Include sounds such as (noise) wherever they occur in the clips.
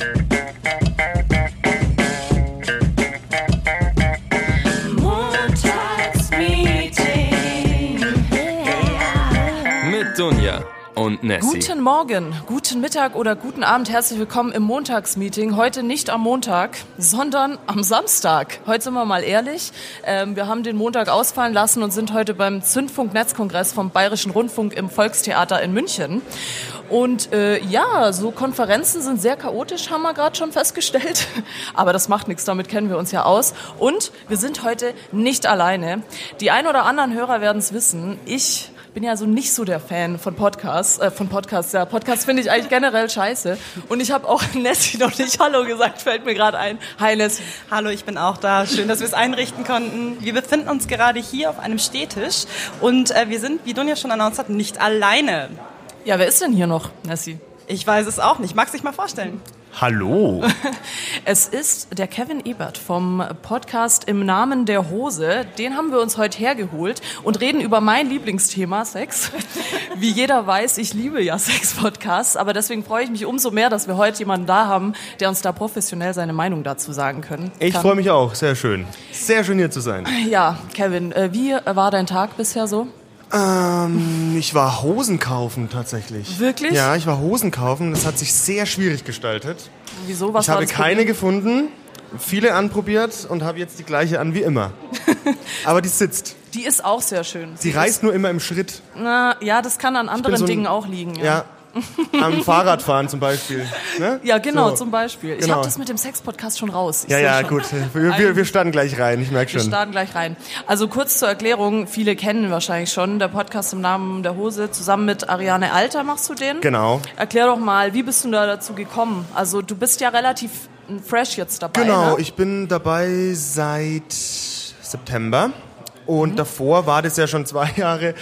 thank you. Nessie. Guten Morgen, guten Mittag oder guten Abend. Herzlich willkommen im Montagsmeeting. Heute nicht am Montag, sondern am Samstag. Heute sind wir mal ehrlich. Ähm, wir haben den Montag ausfallen lassen und sind heute beim Zündfunk-Netzkongress vom Bayerischen Rundfunk im Volkstheater in München. Und äh, ja, so Konferenzen sind sehr chaotisch, haben wir gerade schon festgestellt. (laughs) Aber das macht nichts, damit kennen wir uns ja aus. Und wir sind heute nicht alleine. Die ein oder anderen Hörer werden es wissen. Ich bin ja so nicht so der Fan von Podcasts, äh, von Podcasts. Ja, Podcasts finde ich eigentlich generell scheiße. Und ich habe auch (laughs) Nessie noch nicht Hallo gesagt, fällt mir gerade ein. Hi Nessie. Hallo, ich bin auch da. Schön, dass wir es einrichten konnten. Wir befinden uns gerade hier auf einem Stehtisch und äh, wir sind, wie Dunja schon announced hat, nicht alleine. Ja, wer ist denn hier noch, Nessie? Ich weiß es auch nicht. Magst du dich mal vorstellen? Hallo. (laughs) Es ist der Kevin Ebert vom Podcast Im Namen der Hose. Den haben wir uns heute hergeholt und reden über mein Lieblingsthema, Sex. (laughs) Wie jeder weiß, ich liebe ja Sex-Podcasts, aber deswegen freue ich mich umso mehr, dass wir heute jemanden da haben, der uns da professionell seine Meinung dazu sagen können. Ich freue mich auch. Sehr schön. Sehr schön hier zu sein. Ja, Kevin, äh, wie war dein Tag bisher so? Ähm, ich war Hosen kaufen tatsächlich. Wirklich? Ja, ich war Hosen kaufen. Das hat sich sehr schwierig gestaltet. Wieso? Was ich habe keine Problem? gefunden, viele anprobiert und habe jetzt die gleiche an wie immer. (laughs) Aber die sitzt. Die ist auch sehr schön. Sie reißt nur immer im Schritt. Na, ja, das kann an anderen so ein- Dingen auch liegen. Ja, Ja. Am (laughs) Fahrradfahren zum Beispiel. Ne? ja genau, So. zum Beispiel. Ich Genau. habe das mit dem Sex-Podcast schon raus. Ich Ja, ja, schon. gut. Wir, wir, wir starten gleich rein. Ich merke Wir schon. starten gleich rein. Also kurz zur Erklärung, viele kennen wahrscheinlich schon, der Podcast im Namen der Hose. Zusammen mit Ariane Alter machst du den. Genau. Erklär doch mal, wie bist du da dazu gekommen? Also du bist ja relativ fresh jetzt dabei. Genau, ne? ich bin dabei seit September. Und davor war das ja schon zwei (laughs) Jahre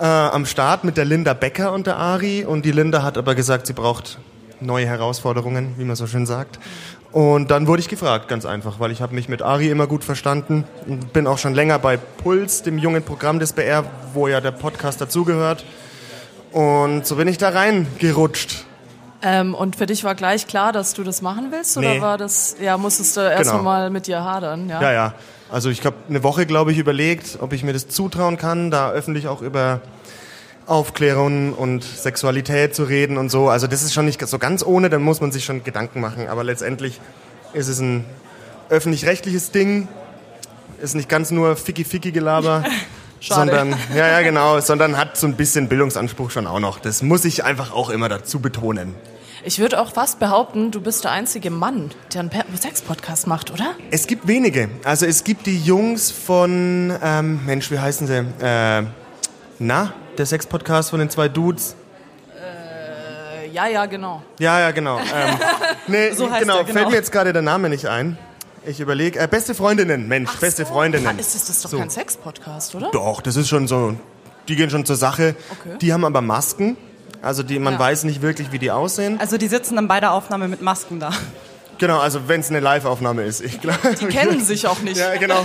äh, am Start mit der Linda Becker und der Ari. Und die Linda hat aber gesagt, sie braucht neue Herausforderungen, wie man so schön sagt. Und dann wurde ich gefragt, ganz einfach, weil ich habe mich mit Ari immer gut verstanden. Und bin auch schon länger bei Puls, dem jungen Programm des BR, wo ja der Podcast dazugehört. Und so bin ich da reingerutscht. ähm, und für dich war gleich klar, dass du das machen willst? Oder Nee. war das, ja, musstest du erst Genau. mal mit dir hadern? Ja. Ja, ja. Also ich habe eine Woche, glaube ich, überlegt, ob ich mir das zutrauen kann, da öffentlich auch über Aufklärung und Sexualität zu reden und so. Also das ist schon nicht so ganz ohne, dann muss man sich schon Gedanken machen. Aber letztendlich ist es ein öffentlich-rechtliches Ding, ist nicht ganz nur Ficky-Ficky-Gelaber. (laughs) Schade. Sondern, ja, ja, genau, sondern hat so ein bisschen Bildungsanspruch schon auch noch. Das muss ich einfach auch immer dazu betonen. Ich würde auch fast behaupten, du bist der einzige Mann, der einen Sex-Podcast macht, oder? Es gibt wenige. Also es gibt die Jungs von, ähm, Mensch, wie heißen sie? Äh, na, der Sex-Podcast von den zwei Dudes. Äh, ja, ja, genau. Ja, ja, genau. Ähm, (laughs) nee, So heißt genau, er, genau. fällt mir jetzt gerade der Name nicht ein. Ich überlege, äh, beste Freundinnen, Mensch, beste so. Freundinnen. Ist das, das ist doch So. kein Sex-Podcast, oder? Doch, das ist schon so, die gehen schon zur Sache. Okay. Die haben aber Masken. Also die, man Ja. weiß nicht wirklich, wie die aussehen. Also die sitzen dann bei der Aufnahme mit Masken da. Genau, also wenn es eine Live-Aufnahme ist. Ich glaube, Die kennen sich auch nicht. Ja, genau.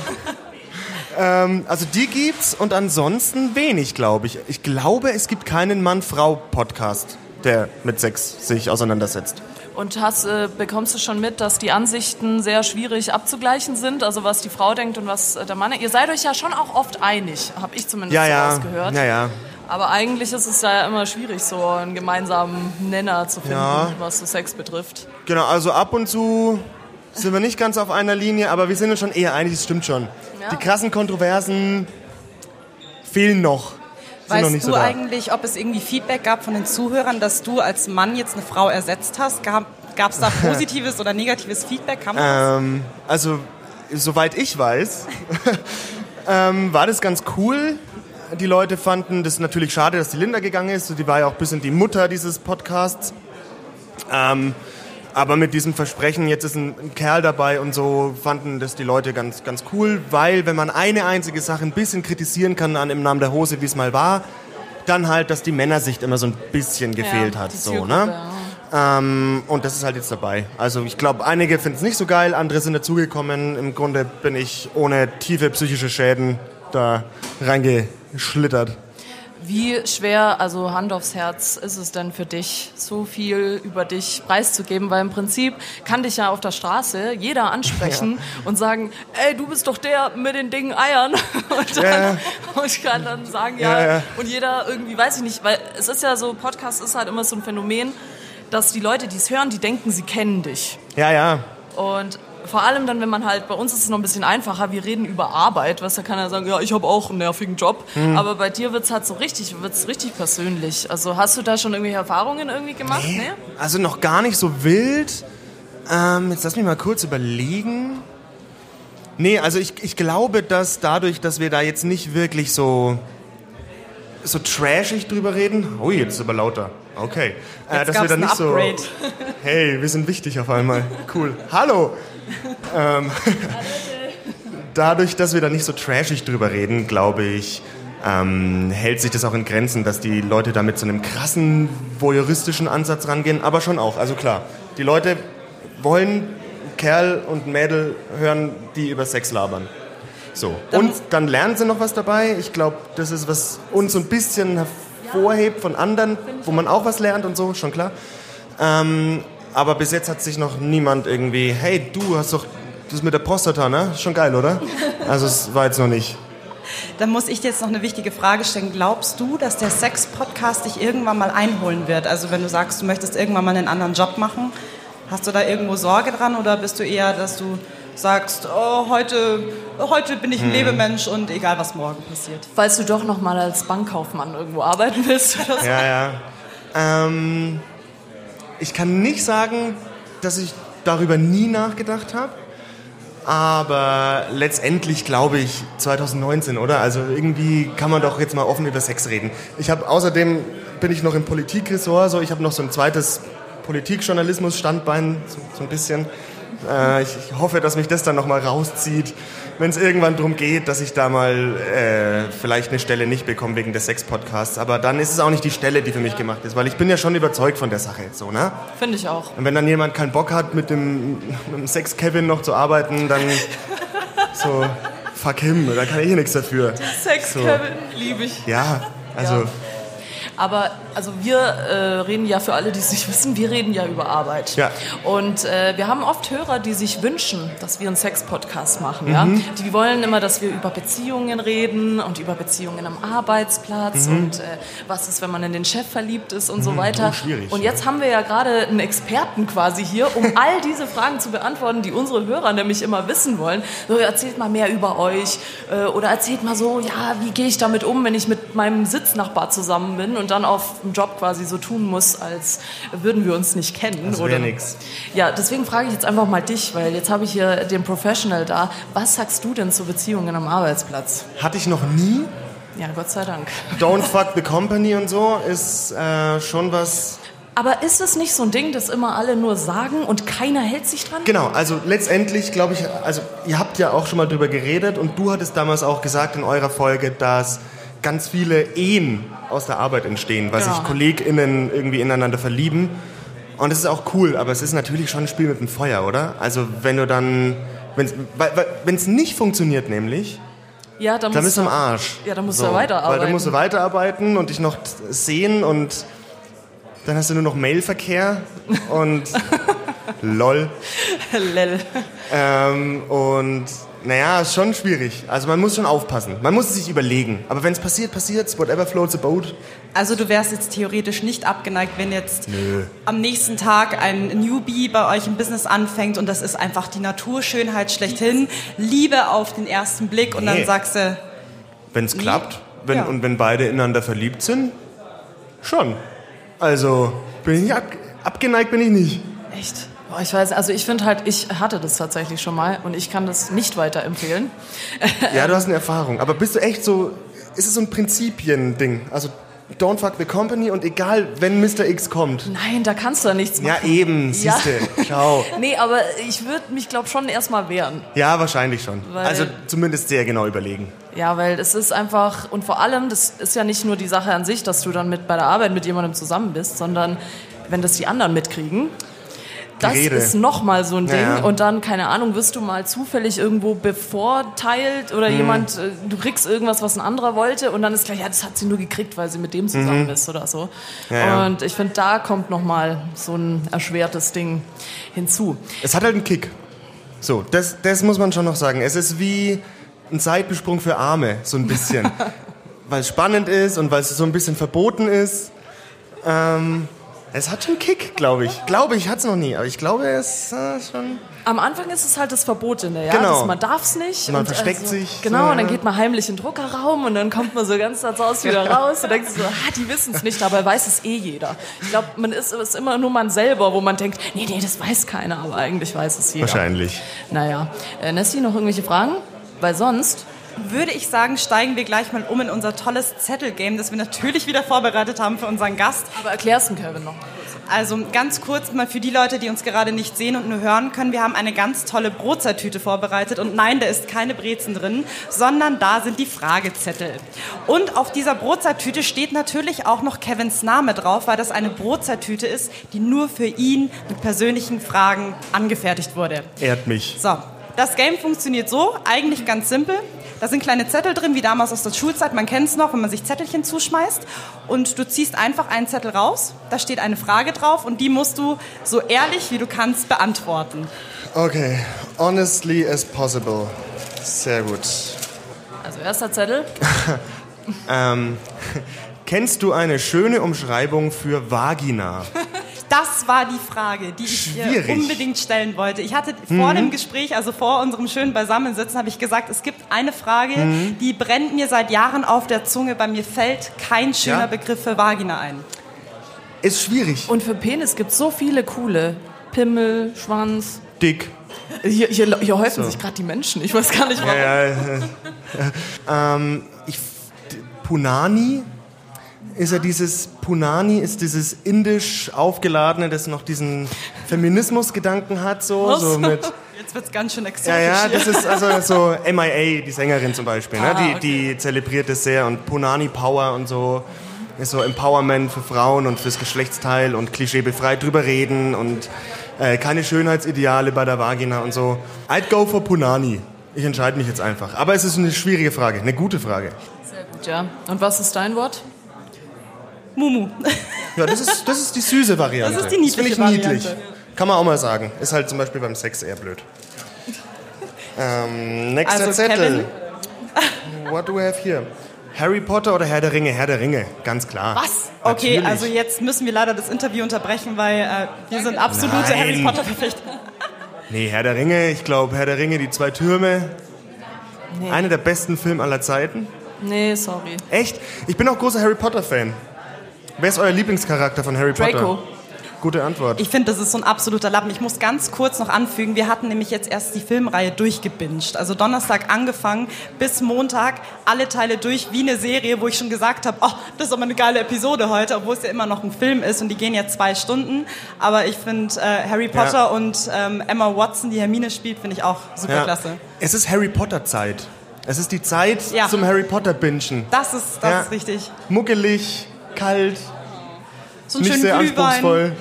ähm, also die gibt's und ansonsten wenig, glaube ich. Ich glaube, es gibt keinen Mann-Frau-Podcast, der mit Sex sich auseinandersetzt. Und hast, äh, bekommst du schon mit, dass die Ansichten sehr schwierig abzugleichen sind? Also was die Frau denkt und was äh, der Mann. Ihr seid euch ja schon auch oft einig, habe ich zumindest Ja, so ja, rausgehört. ja, ja. Aber eigentlich ist es ja immer schwierig, so einen gemeinsamen Nenner zu finden, Ja. was so Sex betrifft. Genau, also ab und zu sind wir nicht ganz auf einer Linie, aber wir sind uns schon eher einig, das stimmt schon. Ja. Die krassen Kontroversen fehlen noch. Weißt nicht du so eigentlich, ob es irgendwie Feedback gab von den Zuhörern, dass du als Mann jetzt eine Frau ersetzt hast? Gab es da (laughs) positives oder negatives Feedback? Ähm, also, soweit ich weiß, (laughs) ähm, war das ganz cool. Die Leute fanden das natürlich schade, dass die Linda gegangen ist. Die war ja auch ein bisschen die Mutter dieses Podcasts. Ähm, aber mit diesem Versprechen, jetzt ist ein, ein Kerl dabei und so, fanden das die Leute ganz, ganz cool, weil wenn man eine einzige Sache ein bisschen kritisieren kann an im Namen der Hose, wie es mal war, dann halt, dass die Männersicht immer so ein bisschen gefehlt Ja, hat. So, ne? Ähm, und das ist halt jetzt dabei. Also ich glaube, einige finden es nicht so geil, andere sind dazugekommen. Im Grunde bin ich ohne tiefe psychische Schäden da reingeschlittert. Wie schwer, also Hand aufs Herz, ist es denn für dich, so viel über dich preiszugeben? Weil im Prinzip kann dich ja auf der Straße jeder ansprechen (laughs) ja. und sagen, ey, du bist doch der mit den Dingen Eiern. (laughs) Und, dann, ja. und kann dann sagen, ja, ja, und jeder irgendwie, weiß ich nicht, weil es ist ja so, Podcast ist halt immer so ein Phänomen, dass die Leute, die es hören, die denken, sie kennen dich. Ja, ja. Und vor allem dann, wenn man halt, bei uns ist es noch ein bisschen einfacher, wir reden über Arbeit, was da kann er sagen, ja, ich habe auch einen nervigen Job, mhm. aber bei dir wird es halt so richtig, wird's richtig persönlich. Also hast du da schon irgendwelche Erfahrungen irgendwie gemacht? Nee, nee? Also noch gar nicht so wild. Ähm, jetzt lass mich mal kurz überlegen. Nee, also ich, ich glaube, dass dadurch, dass wir da jetzt nicht wirklich so, so trashig drüber reden, oh, jetzt ist aber lauter. Okay. Äh, dass wir da nicht so. Hey, wir sind wichtig auf einmal. Cool. Hallo! Ähm, dadurch, dass wir da nicht so trashig drüber reden, glaube ich, ähm, hält sich das auch in Grenzen, dass die Leute da mit so einem krassen voyeuristischen Ansatz rangehen, aber schon auch. Also klar, die Leute wollen Kerl und Mädel hören, die über Sex labern. So. Und dann lernen sie noch was dabei. Ich glaube, das ist, was uns so ein bisschen hervorhebt von anderen, wo man auch was lernt und so, schon klar. Ähm, aber bis jetzt hat sich noch niemand irgendwie, hey, du hast doch das mit der Prostata, ne? Schon geil, oder? (laughs) Also es war jetzt noch nicht. Dann muss ich dir jetzt noch eine wichtige Frage stellen. Glaubst du, dass der Sex-Podcast dich irgendwann mal einholen wird? Also wenn du sagst, du möchtest irgendwann mal einen anderen Job machen, hast du da irgendwo Sorge dran oder bist du eher, dass du sagst, oh, heute, heute bin ich ein hm. Lebemensch und egal, was morgen passiert? Falls du doch noch mal als Bankkaufmann irgendwo arbeiten willst oder (laughs) so. Ja, ja. Ähm, ich kann nicht sagen, dass ich darüber nie nachgedacht habe. Aber letztendlich glaube ich 2019, oder? Also irgendwie kann man doch jetzt mal offen über Sex reden. Ich habe außerdem bin ich noch im Politikressort, so ich habe noch so ein zweites Politikjournalismus-Standbein, so, so, ein bisschen. Äh, ich, ich, hoffe, dass mich das dann noch mal rauszieht wenn es irgendwann darum geht, dass ich da mal äh, vielleicht eine Stelle nicht bekomme wegen des Sex-Podcasts. Aber dann ist es auch nicht die Stelle, die für mich gemacht ist, weil ich bin ja schon überzeugt von der Sache. So, ne? Finde ich auch. Und wenn dann jemand keinen Bock hat, mit dem, mit dem Sex-Kevin noch zu arbeiten, dann so, fuck him, da kann ich eh nichts dafür. Sex-Kevin, so. liebe ich. Ja, also... Ja. Aber also wir äh, reden ja für alle, die es nicht wissen, wir reden ja über Arbeit. Ja. Und äh, wir haben oft Hörer, die sich wünschen, dass wir einen Sex-Podcast machen. Mhm. Ja? Die wollen immer, dass wir über Beziehungen reden und über Beziehungen am Arbeitsplatz mhm. und äh, was ist, wenn man in den Chef verliebt ist und mhm. so weiter. Oh, schwierig, und jetzt ja. haben wir ja gerade einen Experten quasi hier, um (laughs) all diese Fragen zu beantworten, die unsere Hörer nämlich immer wissen wollen. So, erzählt mal mehr über euch äh, oder erzählt mal so, ja, wie gehe ich damit um, wenn ich mit meinem Sitznachbar zusammen bin und dann auf dem Job quasi so tun muss, als würden wir uns nicht kennen. Das wäre nix. Ja, deswegen frage ich jetzt einfach mal dich, weil jetzt habe ich hier den Professional da. Was sagst du denn zu Beziehungen am Arbeitsplatz? Hatte ich noch nie. Ja, Gott sei Dank. Don't fuck (laughs) the company und so ist äh, schon was. Aber ist es nicht so ein Ding, das immer alle nur sagen und keiner hält sich dran? Genau, also letztendlich glaube ich, also ihr habt ja auch schon mal drüber geredet und du hattest damals auch gesagt in eurer Folge, dass ganz viele Ehen aus der Arbeit entstehen, weil genau. sich KollegInnen irgendwie ineinander verlieben. Und das ist auch cool, aber es ist natürlich schon ein Spiel mit dem Feuer, oder? Also wenn du dann, wenn es nicht funktioniert nämlich, ja, dann, dann bist du am Arsch. Ja, dann musst so, du weiterarbeiten. Weil dann musst du weiterarbeiten und dich noch sehen und dann hast du nur noch Mailverkehr und (laughs) lol. Lel. Ähm, und naja, ist schon schwierig. Also man muss schon aufpassen. Man muss es sich überlegen. Aber wenn es passiert, passiert Whatever floats a boat. Also du wärst jetzt theoretisch nicht abgeneigt, wenn jetzt Nö. am nächsten Tag ein Newbie bei euch im Business anfängt und das ist einfach die Naturschönheit schlechthin, Liebe auf den ersten Blick und nee. dann sagst du... Wenn es klappt wenn, ja. und wenn beide ineinander verliebt sind, schon. Also bin ich ab, abgeneigt bin ich nicht. Echt? Boah, ich weiß, also ich finde halt, ich hatte das tatsächlich schon mal und ich kann das nicht weiterempfehlen. (laughs) Ja, du hast eine Erfahrung. Aber bist du echt so, ist es so ein Prinzipien-Ding? Also Don't fuck the company und egal, wenn Mr. X kommt. Nein, da kannst du ja nichts machen. Ja, eben, siehste, ja. (laughs) schau. nee, aber ich würde mich, glaube schon erstmal wehren. Ja, wahrscheinlich schon. Weil, also zumindest sehr genau überlegen. Ja, weil es ist einfach, und vor allem, das ist ja nicht nur die Sache an sich, dass du dann mit bei der Arbeit mit jemandem zusammen bist, sondern wenn das die anderen mitkriegen, das Rede. ist nochmal so ein Ding. Ja. Und dann, keine Ahnung, wirst du mal zufällig irgendwo bevorteilt oder jemand, äh, du kriegst irgendwas, was ein anderer wollte und dann ist klar, ja, das hat sie nur gekriegt, weil sie mit dem zusammen ist oder so. Ja. Und ich finde, da kommt nochmal so ein erschwertes Ding hinzu. Es hat halt einen Kick. So, das, das muss man schon noch sagen. Es ist wie ein Seitensprung für Arme, so ein bisschen. (laughs) weil es spannend ist und weil es so ein bisschen verboten ist. Ähm, es hat schon Kick, glaube ich. Glaube ich, hat es noch nie, aber ich glaube, es äh, schon. Am Anfang ist es halt das Verbotene, ja. Genau. Das, man darf es nicht. Man und versteckt sich, Genau, so, und dann geht man heimlich in den Druckerraum und dann kommt man so ganz Haus wieder (laughs) raus und denkt so, ah, die wissen es nicht, dabei weiß es eh jeder. Ich glaube, man ist, ist immer nur man selber, wo man denkt, nee, nee, das weiß keiner, aber eigentlich weiß es jeder. Wahrscheinlich. Naja. Äh, Nessie, noch irgendwelche Fragen? Weil sonst Würde ich sagen, steigen wir gleich mal um in unser tolles Zettelgame, das wir natürlich wieder vorbereitet haben für unseren Gast. Aber erklär's dem Kevin noch. Also ganz kurz mal für die Leute, die uns gerade nicht sehen und nur hören können. Wir haben eine ganz tolle Brotzeittüte vorbereitet und nein, da ist keine Brezen drin, sondern da sind die Fragezettel. Und auf dieser Brotzeittüte steht natürlich auch noch Kevins Name drauf, weil das eine Brotzeittüte ist, die nur für ihn mit persönlichen Fragen angefertigt wurde. Ehrt mich. So, das Game funktioniert so, eigentlich ganz simpel. Da sind kleine Zettel drin, wie damals aus der Schulzeit. Man kennt es noch, wenn man sich Zettelchen zuschmeißt. Und du ziehst einfach einen Zettel raus. Da steht eine Frage drauf und die musst du so ehrlich wie du kannst beantworten. Okay, honestly as possible. Sehr gut. Also erster Zettel. (laughs) Ähm, kennst du eine schöne Umschreibung für Vagina? (laughs) Das war die Frage, die ich dir Schwierig. unbedingt stellen wollte. Ich hatte vor dem Gespräch, also vor unserem schönen Beisammensitzen, habe ich gesagt, es gibt eine Frage, die brennt mir seit Jahren auf der Zunge. Bei mir fällt kein schöner Ja? Begriff für Vagina ein. Ist schwierig. Und für Penis gibt es so viele coole. Pimmel, Schwanz. Dick. Hier, hier, hier häufen sich gerade die Menschen. Ich weiß gar nicht warum. Ja, ja, ja. (laughs) ähm, ich, Punani ist ja dieses, Punani ist dieses indisch aufgeladene, das noch diesen Feminismus-Gedanken hat, so, Was? so mit, (laughs) Jetzt wird es ganz schön exotisch ja, ja, das ist also so MIA, die Sängerin zum Beispiel, ne? Ah, die, okay. die zelebriert das sehr und Punani Power und so, ist so Empowerment für Frauen und fürs Geschlechtsteil und klischeebefreit drüber reden und äh, keine Schönheitsideale bei der Vagina und so. I'd go for Punani. Ich entscheide mich jetzt einfach. Aber es ist eine schwierige Frage, eine gute Frage. Sehr gut, ja. Und was ist dein Wort? Mumu. Ja, das ist, das ist die süße Variante. Das ist die niedliche finde ich Variante. niedlich. Kann man auch mal sagen. Ist halt zum Beispiel beim Sex eher blöd. Ähm, nächster Also, Zettel. What do we have here? Harry Potter oder Herr der Ringe? Herr der Ringe, ganz klar. Was? Okay, Natürlich. also jetzt müssen wir leider das Interview unterbrechen, weil äh, wir sind absolute Nein. Harry Potter Verfechter. Nee, Herr der Ringe, ich glaube, Herr der Ringe, die zwei Türme. Einer der besten Filme aller Zeiten. Nee, sorry. Echt? Ich bin auch großer Harry Potter-Fan. Wer ist euer Lieblingscharakter von Harry Potter? Draco. Gute Antwort. Ich finde, das ist so ein absoluter Lappen. Ich muss ganz kurz noch anfügen, wir hatten nämlich jetzt erst die Filmreihe durchgebinged. Also Donnerstag angefangen bis Montag alle Teile durch wie eine Serie, wo ich schon gesagt habe, oh, das ist aber eine geile Episode heute, obwohl es ja immer noch ein Film ist und die gehen ja zwei Stunden. Aber ich finde äh, Harry Potter Ja. und ähm, Emma Watson, die Hermine spielt, finde ich auch super Ja. klasse. Es ist Harry Potter Zeit. Es ist die Zeit Ja. zum Harry Potter bingen. Das ist, das ist richtig. Muckelig, kalt, So einen nicht sehr Glühwein, anspruchsvoll.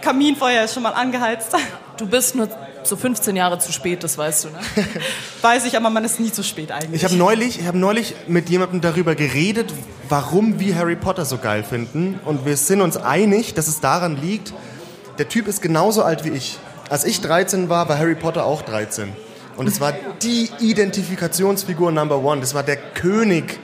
Kaminfeuer ist schon mal angeheizt. Du bist nur so 15 Jahre zu spät, das weißt du, ne? (laughs) Weiß ich, aber man ist nie zu spät eigentlich. Ich habe neulich, ich hab neulich mit jemandem darüber geredet, warum wir Harry Potter so geil finden. Und wir sind uns einig, dass es daran liegt, der Typ ist genauso alt wie ich. Als ich 13 war, war Harry Potter auch 13. Und es war die Identifikationsfigur Number One. Das war der König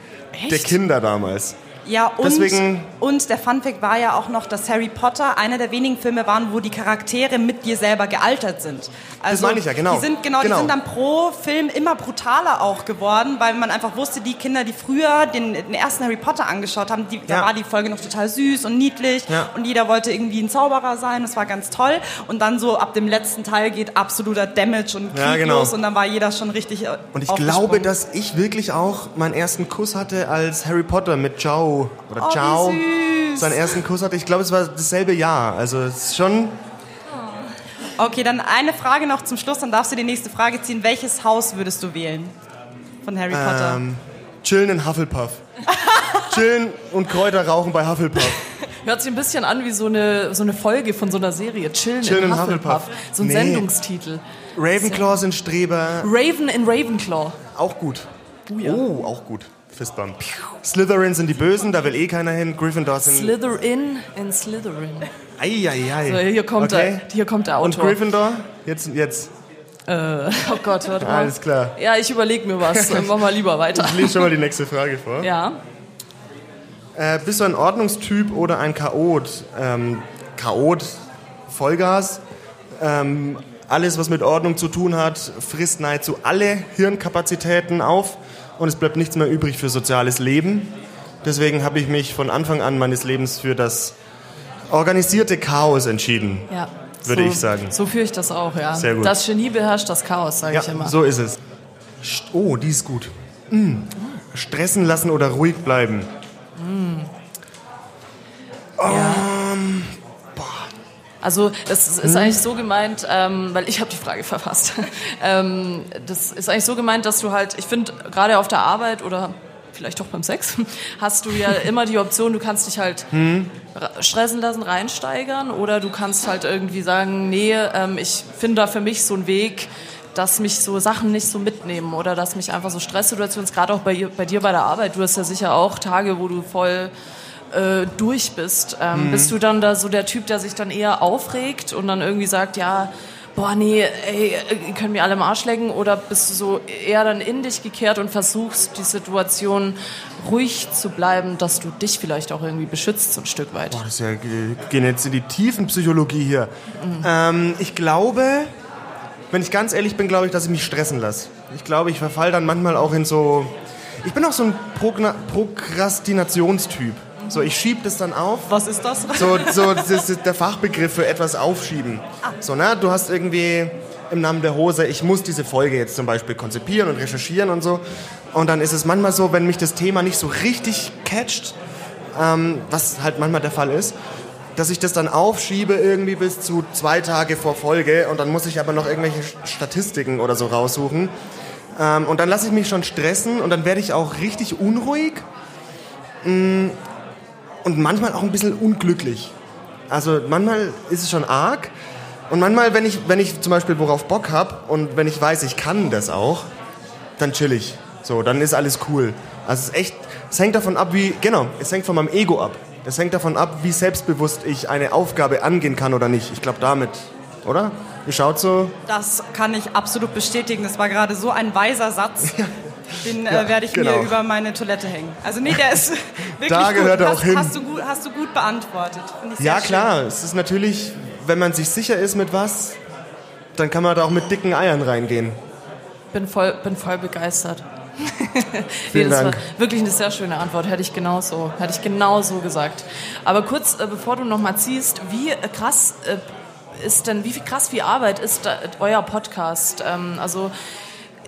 der Kinder damals. Ja, und, Deswegen- und der Funfact war ja auch noch, dass Harry Potter einer der wenigen Filme waren, wo die Charaktere mit dir selber gealtert sind. Also, meine ich ja, genau. Die sind, genau, Genau. Die sind dann pro Film immer brutaler auch geworden, weil man einfach wusste, die Kinder, die früher den, den ersten Harry Potter angeschaut haben, die, da Ja. war die Folge noch total süß und niedlich Ja. und jeder wollte irgendwie ein Zauberer sein, das war ganz toll. Und dann so ab dem letzten Teil geht absoluter Damage und Krieg Ja, genau. los und dann war jeder schon richtig Und ich glaube, dass ich wirklich auch meinen ersten Kuss hatte als Harry Potter mit Ciao oder Oh, wie Ciao. süß. Seinen ersten Kuss hatte. Ich glaube, es war dasselbe Jahr. Also es ist schon. Okay, dann eine Frage noch zum Schluss, dann darfst du die nächste Frage ziehen. Welches Haus würdest du wählen von Harry Potter? Ähm, chillen in Hufflepuff. (laughs) chillen und Kräuter rauchen bei Hufflepuff. Hört sich ein bisschen an wie so eine, so eine Folge von so einer Serie. Chillen, Chillen in in Hufflepuff. Hufflepuff. So ein Nee. Sendungstitel. Ravenclaw sind Streber. Raven in Ravenclaw. Auch gut. Oh, auch gut. Fistbump. Slytherin sind die Bösen, da will eh keiner hin. Gryffindor sind... Slytherin in Slytherin. Eieiei. So, hier, kommt okay. der, hier kommt der Und Autor. Gryffindor? Jetzt, jetzt. Oh Gott, warte mal. Alles klar. Ja, ich überlege mir was. (laughs) Mach mal lieber weiter. Ich lese schon mal die nächste Frage vor. Ja. Äh, bist du ein Ordnungstyp oder ein Chaot? Ähm, Chaot, Vollgas. Ähm, alles, was mit Ordnung zu tun hat, frisst nahezu alle Hirnkapazitäten auf und es bleibt nichts mehr übrig für soziales Leben. Deswegen habe ich mich von Anfang an meines Lebens für das organisierte Chaos entschieden. Ja. Würde so, ich sagen. So führe ich das auch, ja. Sehr gut. Das Genie beherrscht das Chaos, sage Ja, ich immer. so ist es. Oh, die ist gut. Mm. Stressen lassen oder ruhig bleiben. Also das ist, ist Hm? eigentlich so gemeint, ähm, weil ich habe die Frage verfasst. (laughs) ähm, das ist eigentlich so gemeint, dass du halt, ich finde, gerade auf der Arbeit oder vielleicht auch beim Sex, (laughs) hast du ja immer die Option, du kannst dich halt Hm? stressen lassen, reinsteigern oder du kannst halt irgendwie sagen, nee, ähm, ich finde da für mich so einen Weg, dass mich so Sachen nicht so mitnehmen oder dass mich einfach so Stresssituationen, gerade auch bei, bei dir bei der Arbeit, du hast ja sicher auch Tage, wo du voll äh, durch bist. Ähm, Bist du dann da so der Typ, der sich dann eher aufregt und dann irgendwie sagt, ja, boah, nee, ey, ihr könnt mir alle im Arsch lecken oder bist du so eher dann in dich gekehrt und versuchst, die Situation ruhig zu bleiben, dass du dich vielleicht auch irgendwie beschützt, so ein Stück weit. Boah, das ist ja, wir gehen jetzt in die Tiefenpsychologie hier. Ähm, ich glaube, wenn ich ganz ehrlich bin, glaube ich, dass ich mich stressen lasse. Ich glaube, ich verfall dann manchmal auch in so. Ich bin auch so ein Progna Prokrastinationstyp. So, ich schiebe das dann auf. Was ist das? So, so das ist der Fachbegriff für etwas aufschieben. So, ne? Du hast irgendwie im Namen der Hose, ich muss diese Folge jetzt zum Beispiel konzipieren und recherchieren und so. Und dann ist es manchmal so, wenn mich das Thema nicht so richtig catcht, ähm, was halt manchmal der Fall ist, dass ich das dann aufschiebe irgendwie bis zu zwei Tage vor Folge und dann muss ich aber noch irgendwelche Statistiken oder so raussuchen. Ähm, und dann lasse ich mich schon stressen und dann werde ich auch richtig unruhig Mm, und manchmal auch ein bisschen unglücklich. Also manchmal ist es schon arg und manchmal, wenn ich, wenn ich zum Beispiel worauf Bock habe und wenn ich weiß, ich kann das auch, dann chill ich. So, dann ist alles cool. Also es ist echt, es hängt davon ab, wie, genau, es hängt von meinem Ego ab. Es hängt davon ab, wie selbstbewusst ich eine Aufgabe angehen kann oder nicht. Ich glaube damit, oder? Ihr schaut so, Das kann ich absolut bestätigen. Das war gerade so ein weiser Satz. (laughs) Den Ja, äh, werde ich genau. mir über meine Toilette hängen. Also nee, der ist (laughs) (laughs) wirklich Da gut. gehört er hast, auch hin. Hast du gut, hast du gut beantwortet. Finde ich sehr ja schön. klar, es ist natürlich, wenn man sich sicher ist mit was, dann kann man da auch mit dicken Eiern reingehen. Bin voll, bin voll begeistert. (laughs) nee, Vielen das Dank. war wirklich eine sehr schöne Antwort. Hätte ich genauso, hätte ich genauso gesagt. Aber kurz, äh, bevor du noch mal ziehst, wie äh, krass äh, ist denn, wie viel krass wie Arbeit ist da, euer Podcast? Ähm, also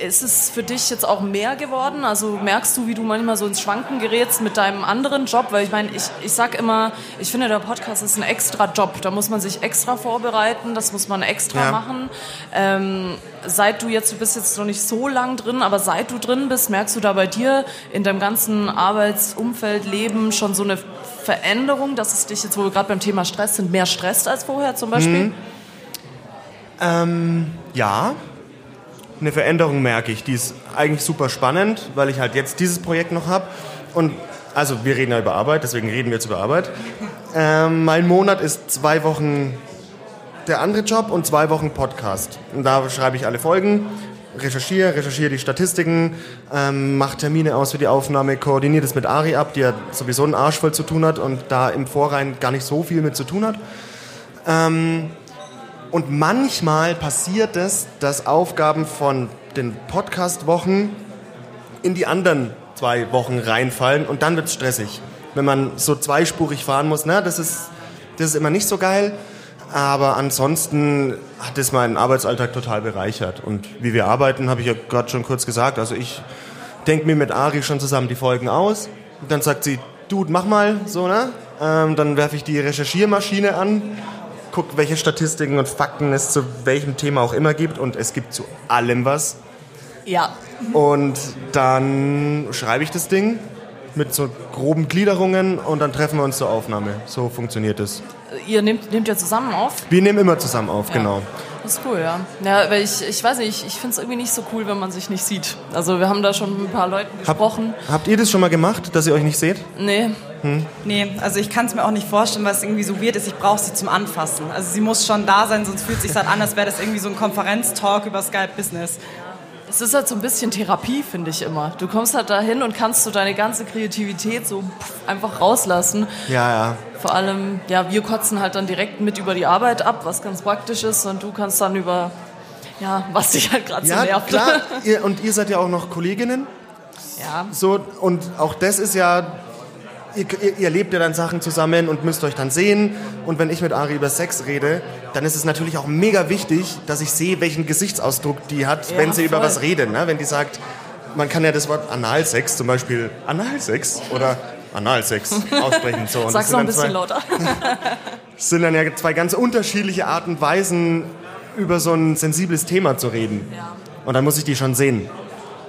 ist es für dich jetzt auch mehr geworden? Also merkst du, wie du manchmal so ins Schwanken gerätst mit deinem anderen Job? Weil ich meine, ich, ich sag immer, ich finde, der Podcast ist ein extra Job. Da muss man sich extra vorbereiten, das muss man extra Ja. machen. Ähm, seit du jetzt, du bist jetzt noch nicht so lang drin, aber seit du drin bist, merkst du da bei dir in deinem ganzen Arbeitsumfeld, Leben schon so eine Veränderung, dass es dich jetzt, wo wir gerade beim Thema Stress sind, mehr stresst als vorher zum Beispiel? Ja, eine Veränderung merke ich. Die ist eigentlich super spannend, weil ich halt jetzt dieses Projekt noch habe. Und also wir reden ja über Arbeit, deswegen reden wir jetzt über Arbeit. Ähm, mein Monat ist zwei Wochen der andere Job und zwei Wochen Podcast. Und da schreibe ich alle Folgen, recherchiere, recherchiere die Statistiken, ähm, mache Termine aus für die Aufnahme, koordiniere das mit Ari ab, die ja sowieso einen Arsch voll zu tun hat und da im Vorrein gar nicht so viel mit zu tun hat. Und manchmal passiert es, dass Aufgaben von den Podcast-Wochen in die anderen zwei Wochen reinfallen und dann wird es stressig. Wenn man so zweispurig fahren muss, ne, das, ist, das ist immer nicht so geil. Aber ansonsten hat es meinen Arbeitsalltag total bereichert. Und wie wir arbeiten, habe ich ja gerade schon kurz gesagt. Also ich denke mir mit Ari schon zusammen die Folgen aus. Und dann sagt sie, Dude, mach mal so, ne? Ähm, dann werfe ich die Recherchiermaschine an, guck, welche Statistiken und Fakten es zu welchem Thema auch immer gibt. Und es gibt zu allem was. Ja. Und dann schreibe ich das Ding mit so groben Gliederungen und dann treffen wir uns zur Aufnahme. So funktioniert es. Ihr nehmt, nehmt ja zusammen auf? Wir nehmen immer zusammen auf, Ja. genau. Das ist cool, ja. Ja, weil ich, ich weiß nicht, ich, finde es irgendwie nicht so cool, wenn man sich nicht sieht. Also wir haben da schon mit ein paar Leuten Hab, gesprochen. habt ihr das schon mal gemacht, dass ihr euch nicht seht? Nee, Nee, also ich kann es mir auch nicht vorstellen, weil es irgendwie so weird ist. Ich brauche sie zum Anfassen. Also sie muss schon da sein, sonst fühlt es sich halt an, als wäre das irgendwie so ein Konferenztalk über Skype Business. es ist halt so ein bisschen Therapie, finde ich immer. Du kommst halt dahin und kannst so deine ganze Kreativität so pff, einfach rauslassen. Ja, ja. Vor allem, ja, wir kotzen halt dann direkt mit über die Arbeit ab, was ganz praktisch ist. Und du kannst dann über, ja, was dich halt gerade so Ja, nervt. klar. (laughs) Ihr, und ihr seid ja auch noch Kolleginnen. ja. So, und auch das ist ja, ihr, ihr, lebt ja dann Sachen zusammen und müsst euch dann sehen. Und wenn ich mit Ari über Sex rede, dann ist es natürlich auch mega wichtig, dass ich sehe, welchen Gesichtsausdruck die hat, Ja, wenn sie über voll. was redet. Ne? Wenn die sagt, man kann ja das Wort Analsex zum Beispiel Analsex oder Analsex (laughs) aussprechen. So. Und Sag's noch ein bisschen zwei, lauter. (laughs) Das sind dann ja zwei ganz unterschiedliche Arten und Weisen, über so ein sensibles Thema zu reden. Und dann muss ich die schon sehen.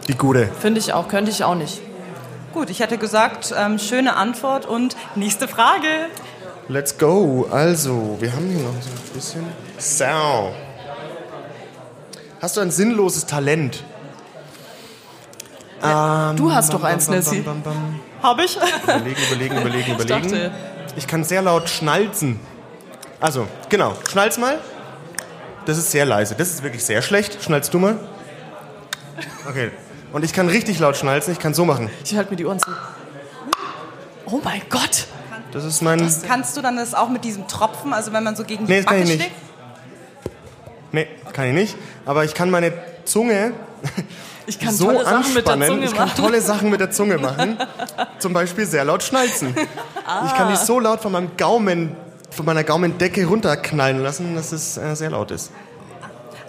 Die gute. Finde ich auch, könnte ich auch nicht. Gut, ich hätte gesagt, ähm, schöne Antwort und nächste Frage. Let's go. Also, wir haben hier noch so ein bisschen. So. Hast du ein sinnloses Talent? Du hast doch eins, Bam, bam, Nessie. bam, bam, bam. Habe ich? Überlegen, überlegen, überlegen, überlegen. dachte- Ich kann sehr laut schnalzen. Also, genau. Schnalz mal. Das ist sehr leise. Das ist wirklich sehr schlecht. Schnalzt du mal. Okay. Und ich kann richtig laut schnalzen. Ich kann so machen. Ich halte mir die Ohren zu. Oh mein Gott! Das ist mein. Kannst du dann das auch mit diesem Tropfen, also wenn man so gegen die Nee, das kann Backe ich nicht. schlägt? Nee, kann ich nicht. Aber ich kann meine Zunge Ich kann so tolle Sachen mit der anspannen. Zunge ich kann machen. tolle Sachen mit der Zunge machen. Zum Beispiel sehr laut schnalzen. Ich kann die so laut von meinem Gaumen, von meiner Gaumendecke runterknallen lassen, dass es äh, sehr laut ist.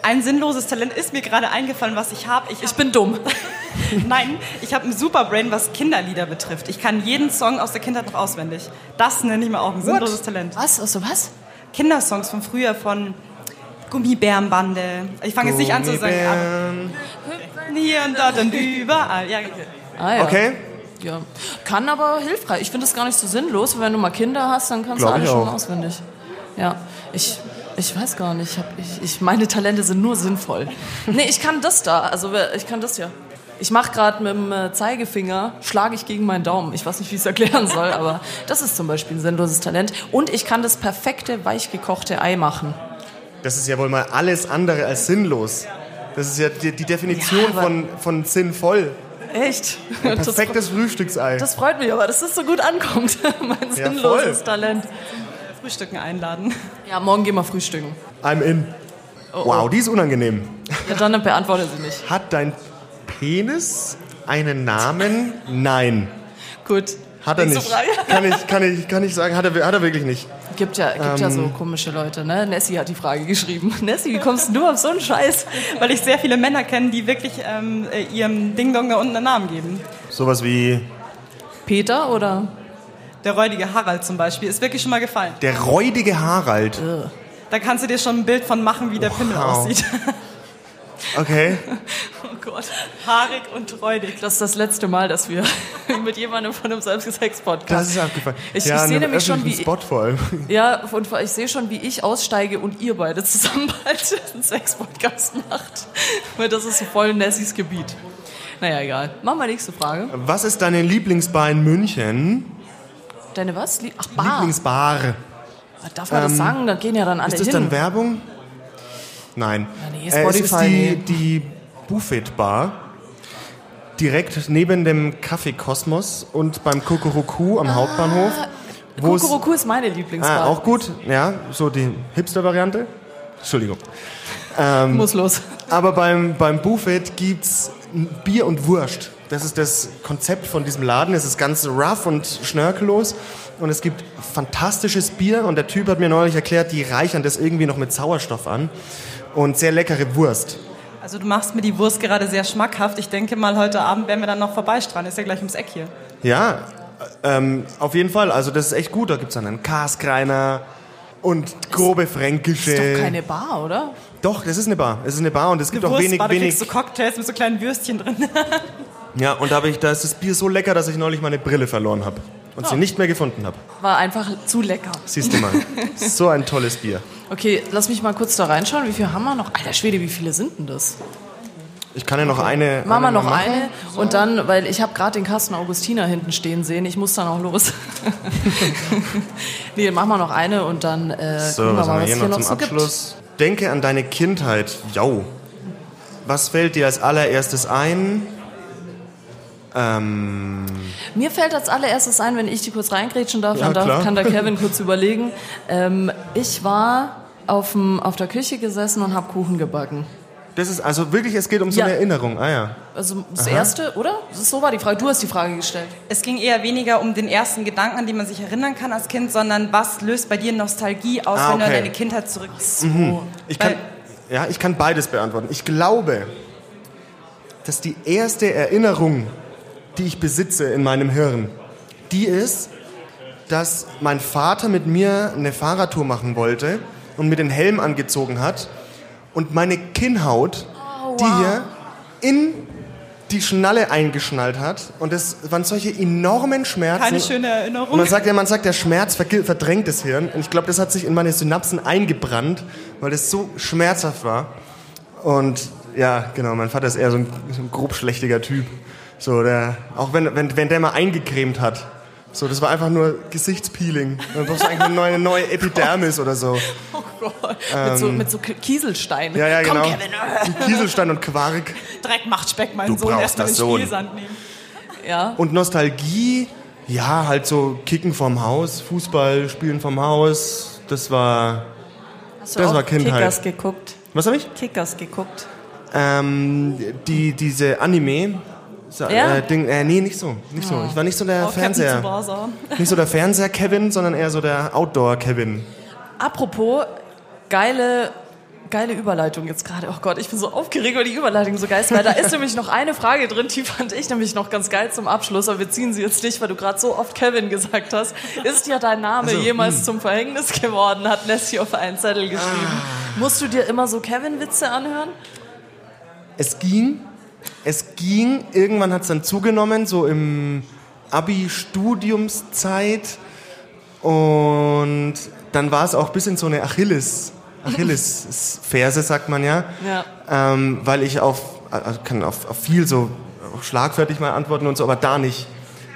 Ein sinnloses Talent ist mir gerade eingefallen, was ich habe. Ich Ich bin dumm. (laughs) Nein, ich habe ein Superbrain, was Kinderlieder betrifft. Ich kann jeden Song aus der Kindheit noch auswendig. Das nenne ich mir auch ein sinnloses Talent. Was? Also was? Kindersongs von früher, von Gummibärenbande. Ich fange jetzt nicht an zu sagen, aber hier und dort und überall. Ja, okay. Ah, ja. Okay, Ja. Kann aber hilfreich. Ich finde das gar nicht so sinnlos. Wenn du mal Kinder hast, dann kannst Glaub du alle ich schon auch. auswendig. Ja. Ich, ich weiß gar nicht. Ich hab, ich, ich, meine Talente sind nur sinnvoll. Nee, ich kann das da. Also ich kann das ja. Ich mache gerade mit dem äh, Zeigefinger, schlage ich gegen meinen Daumen. Ich weiß nicht, wie ich es erklären soll, aber das ist zum Beispiel ein sinnloses Talent. Und ich kann das perfekte, weichgekochte Ei machen. Das ist ja wohl mal alles andere als sinnlos. Das ist ja die, die Definition Ja, von, von sinnvoll. Echt? Ein Das, perfektes Frühstücksei. das freut mich aber, dass das so gut ankommt. (laughs) mein Ja, sinnloses voll. Talent. Frühstücken einladen. Ja, morgen gehen wir frühstücken. I'm in. Oh, Wow, die ist unangenehm. Ja, dann beantworte sie nicht. Hat dein Penis einen Namen? Nein. Gut. Hat er nicht. Frage. Kann ich, kann, ich, kann ich sagen, hat er, hat er wirklich nicht. Gibt ja, gibt ja so Ähm. komische Leute, ne? Nessie hat die Frage geschrieben. (laughs) Nessie, wie kommst du auf so einen Scheiß? Weil ich sehr viele Männer kenne, die wirklich ähm, äh, ihrem Ding-Dong da unten einen Namen geben. Sowas wie Peter oder? Der räudige Harald zum Beispiel ist wirklich schon mal gefallen. der räudige Harald. Da kannst du dir schon ein Bild von machen, wie der Pimmel Wow. aussieht. Okay. (laughs) Oh Gott. Haarig und räudig. Das ist das letzte Mal, dass wir (laughs) mit jemandem von einem Selbstgesex-Podcast. Das ist abgefallen. Ich- ja, ich sehe nämlich schon, wie- Spot vor allem. Ja, und ich sehe schon, wie ich aussteige und ihr beide zusammen bald (laughs) einen Sex-Podcast macht. Weil das ist so voll Nessies Gebiet. Naja, egal. Machen wir nächste Frage. Was ist deine Lieblingsbar in München? Deine was? Ach, Bar. Lieblingsbar. Darf man das sagen? Da gehen ja dann alle Ist das hin. dann Werbung? Nein. Ja, nee, Äh, es ist Spotify, die, die Buffet-Bar. Direkt neben dem Café Kosmos und beim Kukuruku am Hauptbahnhof. wo es- Kukuruku ist meine Lieblingsbar. Ah, auch gut. Ja, so die Hipster-Variante. Entschuldigung. Muss los. Aber beim, beim Buffet gibt's Bier und Wurst. Das ist das Konzept von diesem Laden. Es ist ganz rough und schnörkellos. Und es gibt fantastisches Bier. Und der Typ hat mir neulich erklärt, die reichern das irgendwie noch mit Sauerstoff an. Und sehr leckere Wurst. Also du machst mir die Wurst gerade sehr schmackhaft. Ich denke mal, heute Abend werden wir dann noch vorbeistrahlen. Ist ja gleich ums Eck hier. Ja, ähm, auf jeden Fall. Also das ist echt gut. Da gibt's dann einen Kaskreiner und grobe fränkische. Ist doch keine Bar, oder? Doch, das ist eine Bar. Es ist eine Bar und es gibt auch wenig, Wurstbar, da wenig. kriegst du Cocktails mit so kleinen Würstchen drin. Ja, und da, ich, da ist das Bier so lecker, dass ich neulich meine Brille verloren habe und sie nicht mehr gefunden habe. War einfach zu lecker. Siehst du mal, so ein tolles Bier. Okay, lass mich mal kurz da reinschauen. Wie viel haben wir noch? Alter Schwede, wie viele sind denn das? Ich kann ja noch eine. Machen wir eine noch machen. eine und dann, weil ich habe gerade den Kasten Augustiner hinten stehen sehen, ich muss (laughs) dann auch los. nee, machen wir noch eine und dann äh, So, gucken wir was haben mal, wir was hier noch noch zum so gibt. Abschluss? Denke an deine Kindheit. Jau. Was fällt dir als allererstes ein? Ähm, Mir fällt als allererstes ein, wenn ich die kurz reingrätschen darf, Ja, dann darf, kann der (laughs) Kevin kurz überlegen. Ähm, ich war auf, dem, auf der Küche gesessen und habe Kuchen gebacken. das ist also wirklich, es geht um so Ja. eine Erinnerung. Ah ja. Also das erste, oder? So war die Frage. Du hast die Frage gestellt. Es ging eher weniger um den ersten Gedanken, an den man sich erinnern kann als Kind, sondern was löst bei dir Nostalgie aus, Ah, wenn du an okay. deine Kindheit zurück. Ich kann, Weil- ja, ich kann beides beantworten. Ich glaube, dass die erste Erinnerung, die ich besitze in meinem Hirn, die ist, dass mein Vater mit mir eine Fahrradtour machen wollte und mir den Helm angezogen hat und meine Kinnhaut, die hier in die Schnalle eingeschnallt hat und das waren solche enormen Schmerzen. Keine schöne Und Erinnerung. man sagt ja, man sagt, der Schmerz verdrängt das Hirn. Und ich glaube, das hat sich in meine Synapsen eingebrannt, weil das so schmerzhaft war. Und ja, genau, mein Vater ist eher so ein, so ein grobschlächtiger Typ. So, der, auch wenn, wenn, wenn der mal eingecremt hat. So, das war einfach nur Gesichtspeeling. Dann brauchst du eigentlich eine neue, neue Epidermis oder so. (laughs) Oh Gott. mit, so, mit so Kieselsteinen. Ja, ja, Komm, genau. Kevin. Mit Kieselstein und Quark. Dreck macht Speck, mein Du Sohn. brauchst Erstmal das den Sohn. Spielsand nehmen. Ja. Und Nostalgie, ja, halt so Kicken vom Haus, Fußball spielen vom Haus. Das war. Hast du Das auch war Kindheit. Kickers geguckt? Was habe ich? Kickers geguckt. Ähm, die, diese Anime. Sa- Ja? Äh, Ding, äh, nee, nicht so. Nicht so. Ich war nicht so der Captain Fernseher. (laughs) Nicht so der Fernseher-Kevin, sondern eher so der Outdoor-Kevin. Apropos, geile, geile Überleitung jetzt gerade. Oh Gott, ich bin so aufgeregt, weil die Überleitung so geil ist. Weil da ist (laughs) nämlich noch eine Frage drin, die fand ich nämlich noch ganz geil zum Abschluss. Aber wir ziehen sie jetzt nicht, weil du gerade so oft Kevin gesagt hast. Ist ja dein Name Also, jemals zum Verhängnis geworden, hat Nessie auf einen Zettel geschrieben. Musst du dir immer so Kevin-Witze anhören? Es ging, es ging, irgendwann hat es dann zugenommen, so im Abi-Studiumszeit. Und dann war es auch bis in so eine Achilles, Achilles-Ferse, sagt man ja. Ja. Ähm, weil ich auf, also kann auf, auf viel so schlagfertig mal antworten und so, aber da nicht.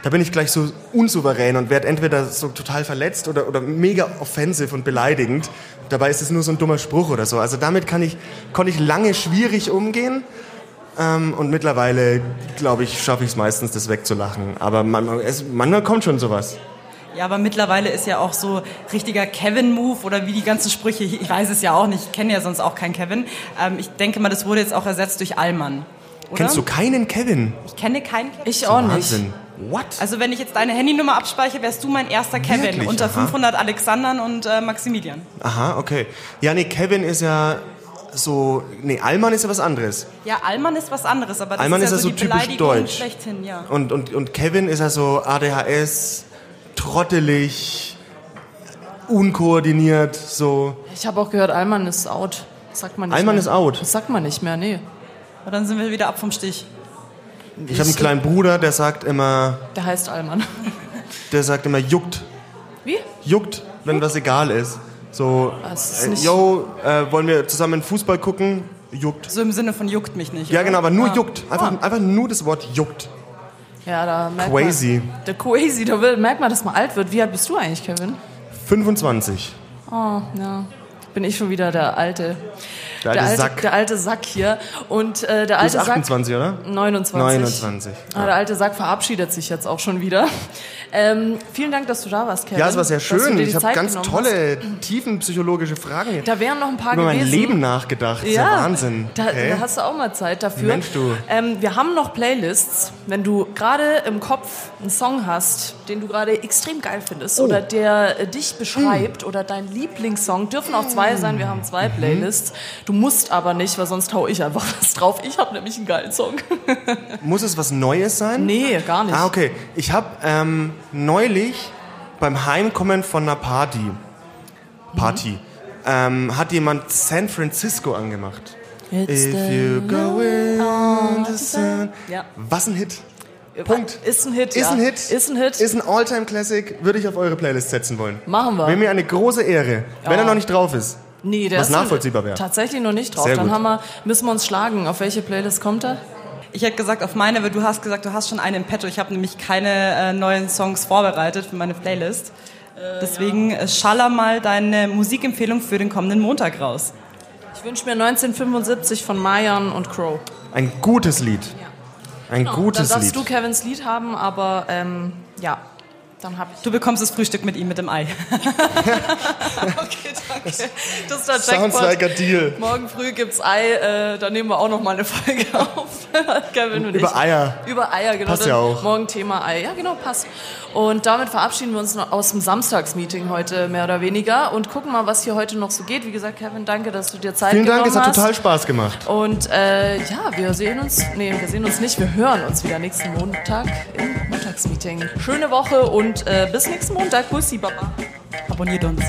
Da bin ich gleich so unsouverän und werde entweder so total verletzt oder, oder mega offensiv und beleidigend. Dabei ist es nur so ein dummer Spruch oder so. Also damit kann ich, konnte ich lange schwierig umgehen. Ähm, und mittlerweile, glaube ich, schaffe ich es meistens, das wegzulachen. Aber man, es, manchmal kommt schon sowas. Ja, aber mittlerweile ist ja auch so richtiger Kevin-Move oder wie die ganzen Sprüche, ich weiß es ja auch nicht, ich kenne ja sonst auch keinen Kevin. Ähm, ich denke mal, das wurde jetzt auch ersetzt durch Allmann. Oder? Kennst du keinen Kevin? Ich kenne keinen Kevin. Ich auch nicht. Wahnsinn. What? Also wenn ich jetzt deine Handynummer abspeichere, wärst du mein erster Kevin. Wirklich? Unter Aha. 500 Alexandern und äh, Maximilian. Aha, okay. Ja, nee, Kevin ist ja so. Nee, Allmann ist ja was anderes. Ja, Allmann ist was anderes, aber das Allmann ist ja ist so ja die so typisch Beleidigung deutsch. schlechthin, ja. Und, und, und Kevin ist ja so ADHS, trottelig, unkoordiniert, so. Ich habe auch gehört, Allmann ist out. Das sagt man nicht Allmann mehr. ist out. Das sagt man nicht mehr, nee. Und dann sind wir wieder ab vom Stich. Ich habe einen kleinen Bruder, der sagt immer, Der heißt Allmann. der sagt immer juckt. Wie? Juckt, wenn was egal ist. So, ist äh, yo, äh, wollen wir zusammen Fußball gucken? Juckt. So im Sinne von juckt mich nicht. Ja, oder? genau, aber nur Ah. juckt. Einfach, einfach nur das Wort juckt. Ja, da merkt Crazy. man. Der Crazy, da will- merkt man, dass man alt wird. Wie alt bist du eigentlich, Kevin? 25. Oh, ja. Bin ich schon wieder der alte. Der alte alte, Sack. Der alte Sack hier. Und äh, der alte Sack. 28, oder? 29. 29. Ah, der alte Sack verabschiedet sich jetzt auch schon wieder. Ähm, vielen Dank, dass du da warst, Kevin. Ja, es war sehr schön. Ich habe ganz tolle, tiefenpsychologische Fragen. Hast. Da wären noch ein paar über mein gewesen. Leben nachgedacht. Das ist ja Wahnsinn. Da, Okay. da hast du auch mal Zeit dafür. Mensch, du. Ähm, wir haben noch Playlists. Wenn du gerade im Kopf einen Song hast, den du gerade extrem geil findest Oh. oder der äh, dich beschreibt Hm. oder dein Lieblingssong, dürfen auch zwei sein. Wir haben zwei Mhm. Playlists. Du musst aber nicht, weil sonst hau ich einfach was drauf. Ich habe nämlich einen geilen Song. (laughs) Muss es was Neues sein? nee, gar nicht. Ah, okay. Ich habe ähm, neulich beim Heimkommen von einer Party, Party, ähm, hat jemand San Francisco angemacht. It's If you go in on the sun. Ja. Was ein Hit. Punkt. Ist ein Hit, Ist ja. ein Hit. Ist ein Hit. Ist ein Alltime-Classic. Würde ich auf eure Playlist setzen wollen. Machen wir. Wäre mir eine große Ehre. Wenn er noch nicht drauf ist. Nee, der Was nachvollziehbar wäre. Tatsächlich noch nicht drauf. Sehr Dann gut. haben wir, müssen wir uns schlagen. Auf welche Playlist kommt er? Ich hätte gesagt auf meine, weil du hast gesagt, du hast schon einen im Petto. Ich habe nämlich keine äh, neuen Songs vorbereitet für meine Playlist. Deswegen äh, schaller mal deine Musikempfehlung für den kommenden Montag raus. Ich wünsche mir 1975 von Mayan und Crow. Ein gutes Lied. Ein Dann gutes darfst Lied. du Kevins Lied haben, aber ähm, ja, dann hab ich. Du bekommst das Frühstück mit ihm mit dem Ei. (laughs) Okay, danke. Das ist der Sounds Jackpot. like a deal. Morgen früh gibt's Ei, äh, da nehmen wir auch noch mal eine Folge (laughs) auf. Kevin und Über ich. Eier. Über Eier, genau. Passt ja auch. Morgen Thema Ei. Ja, genau, passt. Und damit verabschieden wir uns noch aus dem Samstagsmeeting heute mehr oder weniger und gucken mal, was hier heute noch so geht. Wie gesagt, Kevin, danke, dass du dir Zeit Vielen Dank, genommen es hat hast. total Spaß gemacht. Und äh, ja, wir sehen uns, nee, wir sehen uns nicht, wir hören uns wieder nächsten Montag im Montagsmeeting. Schöne Woche und äh, bis nächsten Montag. Bussi, Baba. Abonniert uns.